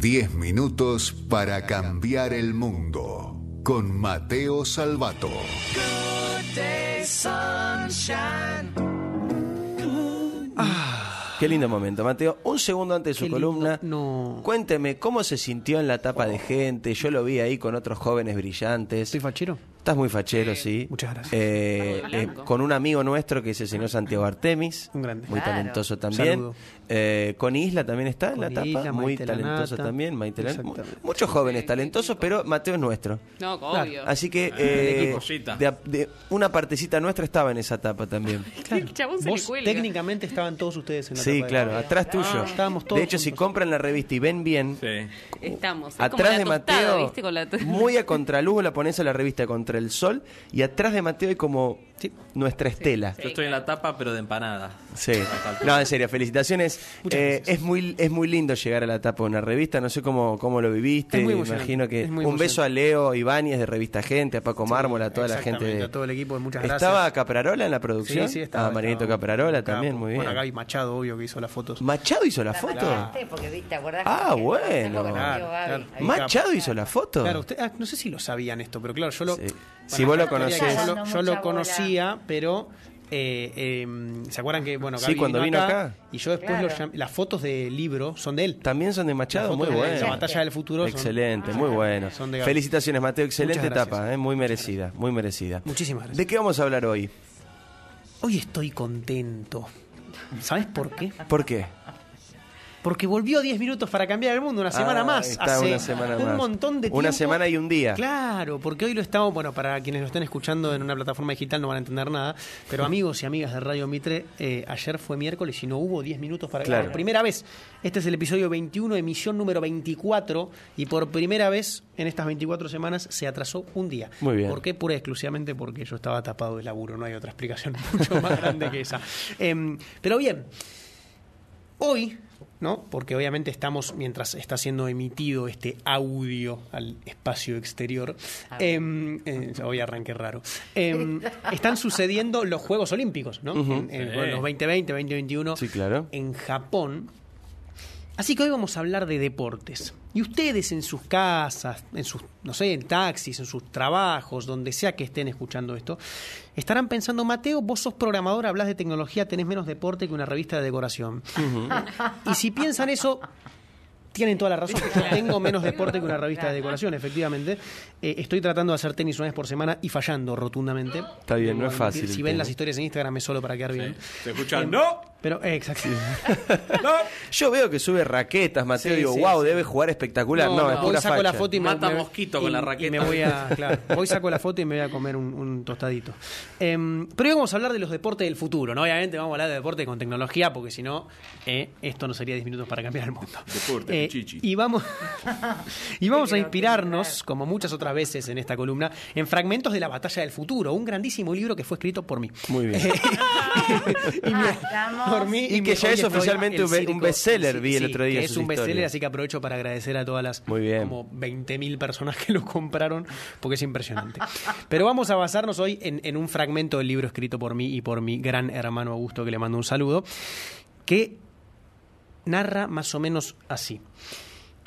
10 minutos para cambiar el mundo. Con Mateo Salvato. Qué lindo momento, Mateo. Un segundo antes de su Qué columna, No. cuénteme cómo se sintió en la tapa de gente. Yo lo vi ahí con otros jóvenes brillantes. ¿Estoy fachero? Estás muy fachero, sí. Muchas gracias. Eh, eh, con un amigo nuestro que es el señor Santiago Artemis. Un grande. Muy Claro. talentoso también. Eh, con Isla también está en la tapa. Isla, muy Maite talentoso Lanata. también. Maite. Muchos jóvenes talentosos, pero Mateo es nuestro. No, Claro. obvio. Así que eh, de, de- una partecita nuestra estaba en esa tapa también. El chabón se le Vos técnicamente estaban todos ustedes en la Sí, tapa de- claro, atrás tuyo. Estábamos todos de hecho, si compran la revista y ven bien, Sí. Estamos. Es atrás de como la tostada, Mateo, muy a contraluz la pones a la revista contra el sol, y atrás de Mateo hay como Sí. nuestra estela. Yo estoy en la tapa, pero de empanada. Sí. No, en serio, felicitaciones. Muchas Eh, gracias. es muy es muy lindo llegar a la tapa de una revista. No sé cómo, cómo lo viviste. Es muy Imagino que es muy un beso a. Leo Ibáñez de Revista Gente, a Paco Mármola, a toda la gente. De... a todo el equipo, muchas gracias. ¿Estaba Caprarola en la producción? Sí, sí, estaba. Ah, Marinito estaba. Caprarola Capo. también, muy bien. Bueno, Gaby Machado, obvio, que hizo las fotos. ¿Machado hizo la foto? ¿te acordás? Ah, bueno. Claro, claro. ¿Machado hizo la foto? Claro, usted, ah, no sé si lo sabían esto, pero claro, yo lo. Sí. bueno, Si vos lo conocés. Yo, lo- bola. Conocía, pero. eh, eh, ¿Se acuerdan que, bueno, Sí, Gaby cuando vino acá. Y yo después Claro. lo llam- las fotos del libro son de él. También son de Machado, muy bueno. La batalla del futuro. son- Excelente, muy bueno. Son de Gaby. Felicitaciones, Mateo. Excelente etapa, eh, muy merecida, muy merecida. Muchísimas gracias. ¿De qué vamos a hablar hoy? Hoy estoy contento. ¿Sabes por qué? ¿Por qué? Porque volvió 10 minutos para cambiar el mundo, una semana Ah, más. está, Hace una semana un más. montón de tiempo. Una semana y un día. Claro, porque hoy lo estamos, bueno, para quienes lo estén escuchando en una plataforma digital no van a entender nada, pero amigos y amigas de Radio Mitre, eh, ayer fue miércoles y no hubo 10 minutos para Claro. Por primera vez, este es el episodio 21, emisión número 24, y por primera vez en estas 24 semanas se atrasó un día. Muy bien. ¿Por qué? Pura y exclusivamente porque yo estaba tapado de laburo, no hay otra explicación mucho más grande que esa. Em, pero bien, Hoy, ¿no? Porque obviamente estamos, mientras está siendo emitido este audio al espacio exterior, em, eh, hoy arranqué raro, em, están sucediendo los Juegos Olímpicos, ¿no? En- en- Sí. bueno, los 2020, 2021, Sí, claro. en Japón. Así que hoy vamos a hablar de deportes. Y ustedes en sus casas, en sus, no sé, en taxis, en sus trabajos, donde sea que estén escuchando esto, estarán pensando, Mateo, vos sos programador, hablas de tecnología, tenés menos deporte que una revista de decoración. Y si piensan eso, tienen toda la razón. Yo tengo menos deporte que una revista de decoración, efectivamente. Eh, estoy tratando de hacer tenis una vez por semana y fallando rotundamente. Está bien, no es fácil Si ven tema. las historias en Instagram es solo para quedar bien. Se escucha, Em, ¡no! Pero, eh, exacto. Yo veo que sube raquetas, Mateo, Sí, digo, sí, wow, sí. debe jugar espectacular. No, es voy pura saco facha. la foto y me, Mata me- mosquito con la y raqueta. me voy a, claro, voy saco la foto y me voy a comer un, un tostadito. Em, pero hoy vamos a hablar de los deportes del futuro, ¿no? Obviamente vamos a hablar de deporte con tecnología, porque si no, eh, esto no sería 10 minutos para cambiar el mundo. Deporte, Eh, chichi. y vamos, y vamos a inspirarnos, como muchas otras veces en esta columna, en fragmentos de la batalla del futuro, un grandísimo libro que fue escrito por mí. Muy bien. y Y que ya es oficialmente un bestseller, sí, vi el otro día que es un bestseller, así que aprovecho para agradecer a todas las Muy bien. como 20.000 personas que lo compraron, porque es impresionante. Pero vamos a basarnos hoy en, en un fragmento del libro escrito por mí y por mi gran hermano Augusto, que le mando un saludo, que narra más o menos así.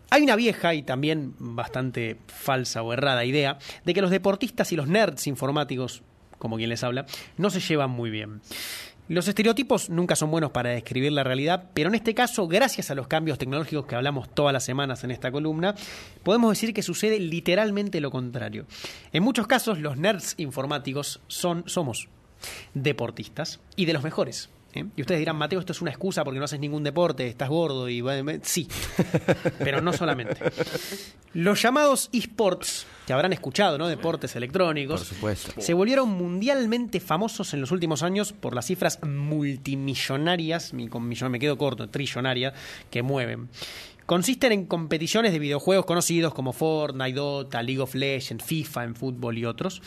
Hay una vieja y también bastante falsa o errada idea de que los deportistas y los nerds informáticos, como quien les habla, no se llevan muy bien. Los estereotipos nunca son buenos para describir la realidad, pero en este caso, gracias a los cambios tecnológicos que hablamos todas las semanas en esta columna, podemos decir que sucede literalmente lo contrario. En muchos casos, los nerds informáticos son, somos deportistas y de los mejores. ¿eh? Y ustedes dirán, Mateo, esto es una excusa porque no haces ningún deporte, estás gordo y... Sí, pero no solamente. Los llamados esports, que habrán escuchado, ¿no? Deportes electrónicos. Por supuesto. Se volvieron mundialmente famosos en los últimos años por las cifras multimillonarias, mi- con millón me quedo corto, trillonaria, que mueven. Consisten en competiciones de videojuegos conocidos como Fortnite, Dota, League of Legends, FIFA en fútbol y otros.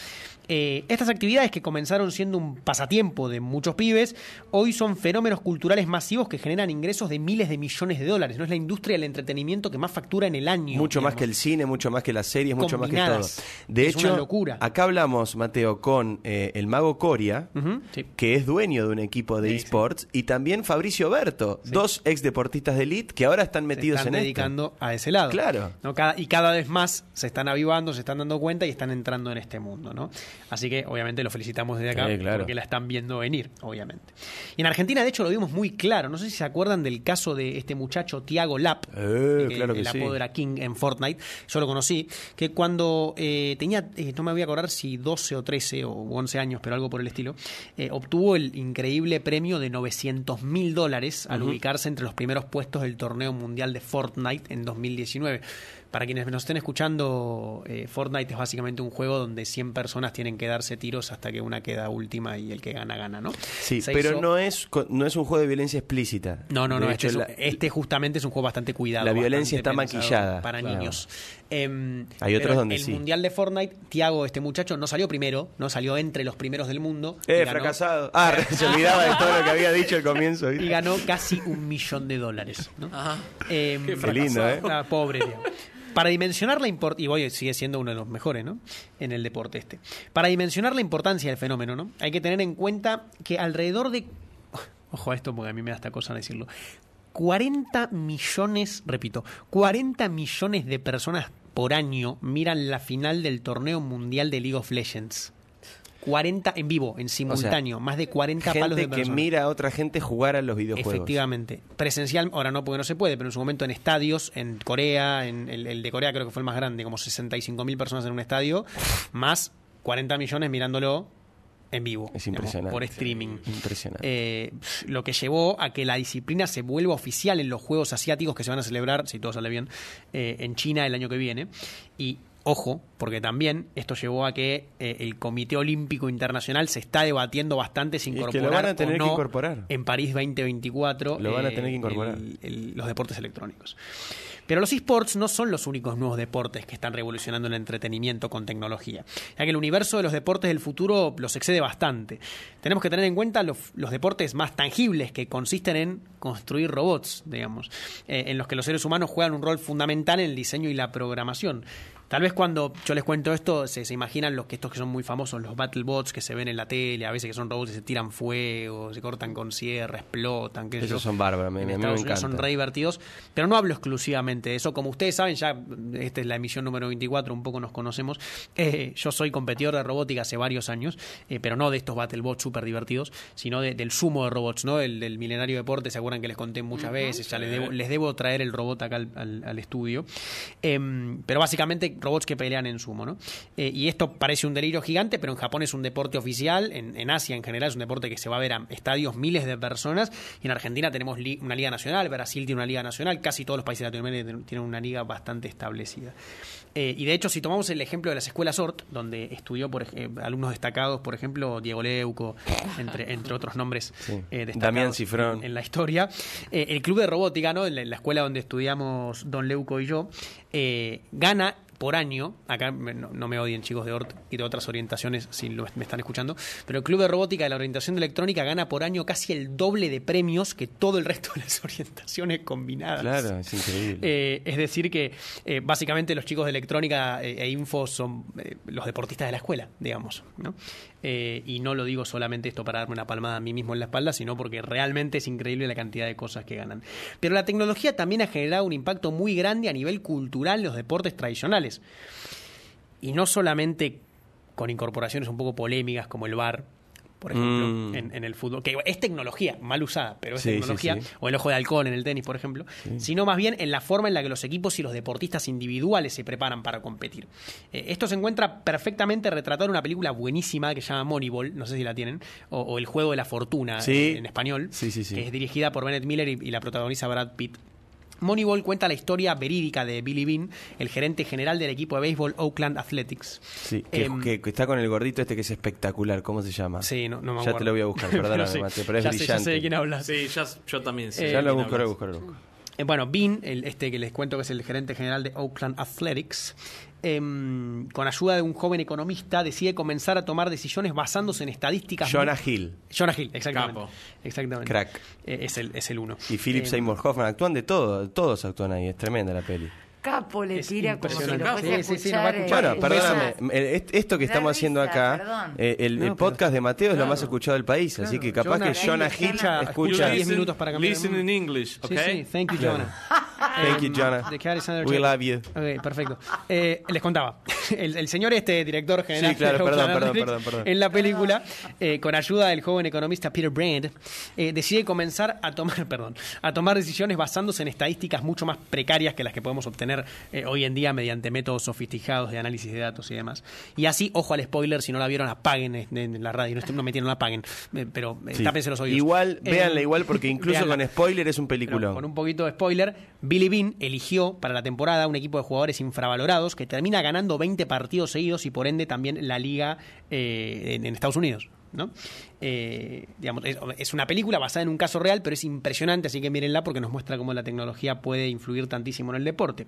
Eh, estas actividades que comenzaron siendo un pasatiempo de muchos pibes, hoy son fenómenos culturales masivos que generan ingresos de miles de millones de dólares. No es la industria del entretenimiento que más factura en el año. Mucho más que el cine, mucho más que las series, mucho más que todo. De Es hecho, una locura. acá hablamos, Mateo, con eh, el mago Coria, sí. que es dueño de un equipo de Sí, sí. esports, y también Fabricio Berto, dos ex deportistas de elite que ahora están metidos Están en esto. dedicando a ese lado. Claro. ¿no? Cada- y cada vez más se están avivando, se están dando cuenta y están entrando en este mundo. ¿no? Así que obviamente lo felicitamos desde acá Sí, claro. porque la están viendo venir, obviamente. Y en Argentina, de hecho, lo vimos muy claro. No sé si se acuerdan del caso de este muchacho Tiago Lap, Eh, que claro que el sí. apodo era King en Fortnite. Yo lo conocí, que cuando eh, tenía, eh, no me voy a acordar si 12 o 13 o 11 años, pero algo por el estilo, eh, obtuvo el increíble premio de 900 mil dólares al ubicarse entre los primeros puestos del torneo mundial de Fortnite en 2019. Para quienes nos estén escuchando, eh, Fortnite es básicamente un juego donde 100 personas tienen que darse tiros hasta que una queda última y el que gana, gana, ¿no? Sí, Se pero hizo- no es no es un juego de violencia explícita. no, no, no. Este, hecho, es un- la- este justamente es un juego bastante cuidado. La violencia está maquillada, Para claro. niños. Em, Hay otros pero donde el sí. mundial de Fortnite, Tiago, este muchacho, no salió primero, no salió entre los primeros del mundo. Eh, ganó- fracasado. Ah, se olvidaba de todo lo que había dicho al comienzo. ¿viste? Y ganó casi un millón de dólares. ¿no? Ajá. Em, Qué lindo, ¿eh? Ah, pobre Tiago. Para dimensionar la importancia, y voy, sigue siendo uno de los mejores, ¿no? En el deporte este. Para dimensionar la importancia del fenómeno, ¿no? Hay que tener en cuenta que alrededor de. Ojo a esto porque a mí me da esta cosa decirlo. 40 millones, repito, 40 millones de personas por año miran la final del torneo mundial de League of Legends. 40 en vivo, en simultáneo, más de 40 palos de Gente que personas. mira a otra gente jugar a los videojuegos. Efectivamente. Presencial, ahora no porque no se puede, pero en su momento en estadios, en Corea, en el, el de Corea creo que fue el más grande, como 65 mil personas en un estadio, más 40 millones mirándolo en vivo. Es digamos, impresionante. por streaming. Impresionante. Eh, lo que llevó a que la disciplina se vuelva oficial en los Juegos Asiáticos que se van a celebrar, si todo sale bien, eh, en China el año que viene. Y ojo, porque también esto llevó a que eh, el Comité Olímpico Internacional se está debatiendo bastante si Y es que lo incorporar van a tener o que no incorporar. en París 2024 Lo van a tener que incorporar. el- el- los deportes electrónicos. Pero los esports no son los únicos nuevos deportes que están revolucionando el entretenimiento con tecnología, ya que el universo de los deportes del futuro los excede bastante. Tenemos que tener en cuenta los, los deportes más tangibles que consisten en construir robots, digamos, eh, en los que los seres humanos juegan un rol fundamental en el diseño y la programación. Tal vez cuando yo les cuento esto, se, se imaginan los que estos que son muy famosos, los BattleBots que se ven en la tele, a veces que son robots que se tiran fuego, se cortan con sierra, explotan, qué sé Esos yo. son bárbaros, me- me Unidos son re divertidos, pero no hablo exclusivamente de eso. Como ustedes saben, ya esta es la emisión número 24, un poco nos conocemos. Eh, yo soy competidor de robótica hace varios años, eh, pero no de estos BattleBots súper divertidos, sino de- del sumo de robots, ¿no? El del milenario deporte, ¿se acuerdan que les conté muchas veces? Ya les debo, les debo traer el robot acá al, al- al estudio. Em, pero básicamente robots que pelean en sumo, ¿no? Eh, y esto parece un delirio gigante, pero en Japón es un deporte oficial, en, en Asia en general es un deporte que se va a ver a estadios miles de personas, y en Argentina tenemos li- una liga nacional, Brasil tiene una liga nacional, casi todos los países de Latinoamérica tienen una liga bastante establecida. Eh, y de hecho, si tomamos el ejemplo de las escuelas ORT, donde estudió por, eh, alumnos destacados, por ejemplo, Diego Leuco, entre, entre otros nombres Sí. eh, destacados en, en la historia, el club de robótica, ¿no? en la, en la escuela donde estudiamos Don Leuco y yo, gana por año, acá no, no me odien chicos de ORT y de otras orientaciones si lo- me están escuchando, pero el Club de Robótica de la Orientación de Electrónica gana por año casi el doble de premios que todo el resto de las orientaciones combinadas. Claro, es increíble. Eh, es decir, que eh, básicamente los chicos de electrónica eh, e info son los deportistas de la escuela, digamos. ¿no? Eh, y no lo digo solamente esto para darme una palmada a mí mismo en la espalda, sino porque realmente es increíble la cantidad de cosas que ganan. Pero la tecnología también ha generado un impacto muy grande a nivel cultural en los deportes tradicionales. Y no solamente con incorporaciones un poco polémicas como el bar, por ejemplo, Mm. en, en el fútbol, que es tecnología, mal usada, pero es Sí, tecnología, sí. o el ojo de halcón en el tenis, por ejemplo, sino más bien en la forma en la que los equipos y los deportistas individuales se preparan para competir. Eh, esto se encuentra perfectamente retratado en una película buenísima que se llama Moneyball, no sé si la tienen, o, o El Juego de la Fortuna en español, que es dirigida por Bennett Miller y, y la protagoniza Brad Pitt. Moneyball cuenta la historia verídica de Billy Bean, el gerente general del equipo de béisbol Oakland Athletics. Sí, que, Em, que- que está con el gordito este que es espectacular. ¿Cómo se llama? Sí, no, no me Ya acuerdo. te lo voy a buscar, perdóname, Pero sí, pero es ya sé- brillante. ya sé de quién hablas. Sí, ya, yo también sé. Eh, ya lo busco, lo Eh, bueno, Bean, el, este que les cuento que es el gerente general de Oakland Athletics, em, con ayuda de un joven economista, decide comenzar a tomar decisiones basándose en estadísticas. Jonah Hill Jonah Hill, exactamente. Capo. Exactamente. Crack. Eh, es, el, es el uno. y Philip Eh, Seymour Hoffman actúan de todo, todos actúan ahí, es tremenda la peli. Capo le Es tira como si lo fuese Sí, sí, sí, a escuchar. Bueno, perdóname, el- esto que estamos haciendo risa, acá, perdón. eh, el, el No, pero- podcast de Mateo es lo claro. más escuchado del país, así que capaz Jonah que Jonah Hill escucha- escucha... escucha 10 minutos para cambiar el Listen in English, Sí, okay? sí, thank you, Claro. Jonah. Thank you, Um, Jonah. The Cat is Under We love you. Ok, perfecto. Eh, les contaba. El, el señor este, director general Sí, claro, de perdón, perdón, perdón, perdón. en la película, eh, con ayuda del joven economista Peter Brand, eh, decide comenzar a tomar, perdón, a tomar decisiones basándose en estadísticas mucho más precarias que las que podemos obtener eh, hoy en día mediante métodos sofisticados de análisis de datos y demás. Y así, ojo al spoiler, si no la vieron, apaguen en, la radio, no, no metieron, no la apaguen, eh, pero eh, Sí. tápense los oídos. Igual, Eh, véanla igual porque incluso véanla. con spoiler es un Pero peliculón. con un poquito de spoiler, Billy Bean eligió para la temporada un equipo de jugadores infravalorados que termina ganando 20 partidos seguidos y por ende también la liga eh, en Estados Unidos. ¿No? Eh, digamos, es, una película basada en un caso real, pero es impresionante, así que mírenla porque nos muestra cómo la tecnología puede influir tantísimo en el deporte.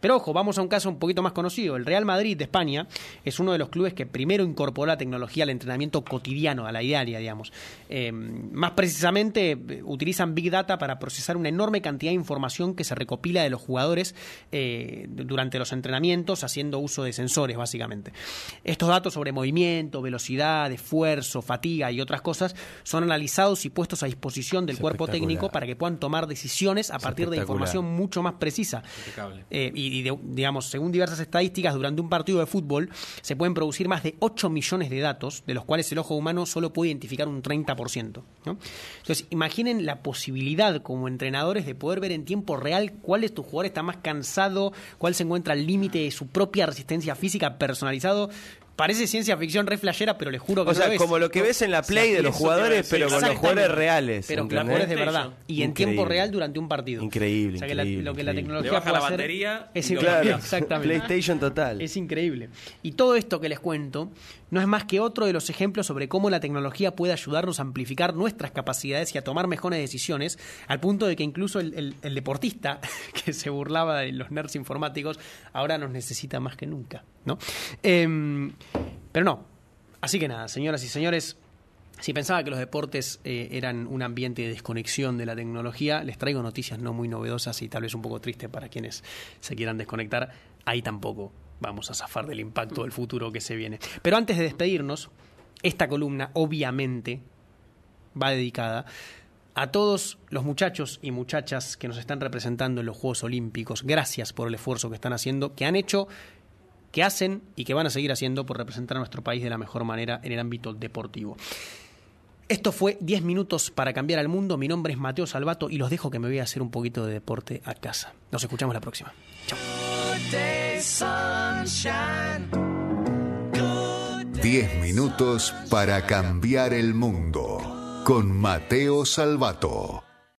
Pero ojo, vamos a un caso un poquito más conocido. El Real Madrid de España es uno de los clubes que primero incorporó la tecnología al entrenamiento cotidiano, a la diaria, digamos. Eh, más precisamente, eh, utilizan Big Data para procesar una enorme cantidad de información que se recopila de los jugadores durante los entrenamientos, haciendo uso de sensores, básicamente. Estos datos sobre movimiento, velocidad, esfuerzo, fatiga y otras cosas son analizados y puestos a disposición del Es cuerpo técnico para que puedan tomar decisiones a Es partir de información mucho más precisa. Eh, y, y de- digamos, según diversas estadísticas, durante un partido de fútbol se pueden producir más de 8 millones de datos, de los cuales el ojo humano solo puede identificar un 30%. ¿no? Entonces, imaginen la posibilidad como entrenadores de poder ver en tiempo real cuál es tu jugador está más cansado, cuál se encuentra al límite de su propia resistencia física personalizado. Parece ciencia ficción re flashera, pero les juro que O no sea, lo es. como lo que ves en la Play de los jugadores, pero con los jugadores reales. Pero con ¿entendés? jugadores de verdad. Y en Increíble. tiempo real durante un partido. Increíble, O sea, que la- lo que la tecnología Le baja puede la hacer batería es. Claro, Exactamente. PlayStation total. Es increíble. Y todo esto que les cuento no es más que otro de los ejemplos sobre cómo la tecnología puede ayudarnos a amplificar nuestras capacidades y a tomar mejores decisiones, al punto de que incluso el, el- el deportista que se burlaba de los nerds informáticos ahora nos necesita más que nunca. ¿No? Em, pero no. Así que nada, señoras y señores. Si pensaba que los deportes eh, eran un ambiente de desconexión de la tecnología, les traigo noticias no muy novedosas y tal vez un poco tristes para quienes se quieran desconectar. Ahí tampoco vamos a zafar del impacto del futuro que se viene. Pero antes de despedirnos, esta columna obviamente va dedicada a todos los muchachos y muchachas que nos están representando en los Juegos Olímpicos. Gracias por el esfuerzo que están haciendo, que han hecho que hacen y que van a seguir haciendo por representar a nuestro país de la mejor manera en el ámbito deportivo. Esto fue 10 minutos para cambiar al mundo. Mi nombre es Mateo Salvato y los dejo que me voy a hacer un poquito de deporte a casa. Nos escuchamos la próxima. Chao. 10 minutos para cambiar el mundo con Mateo Salvato.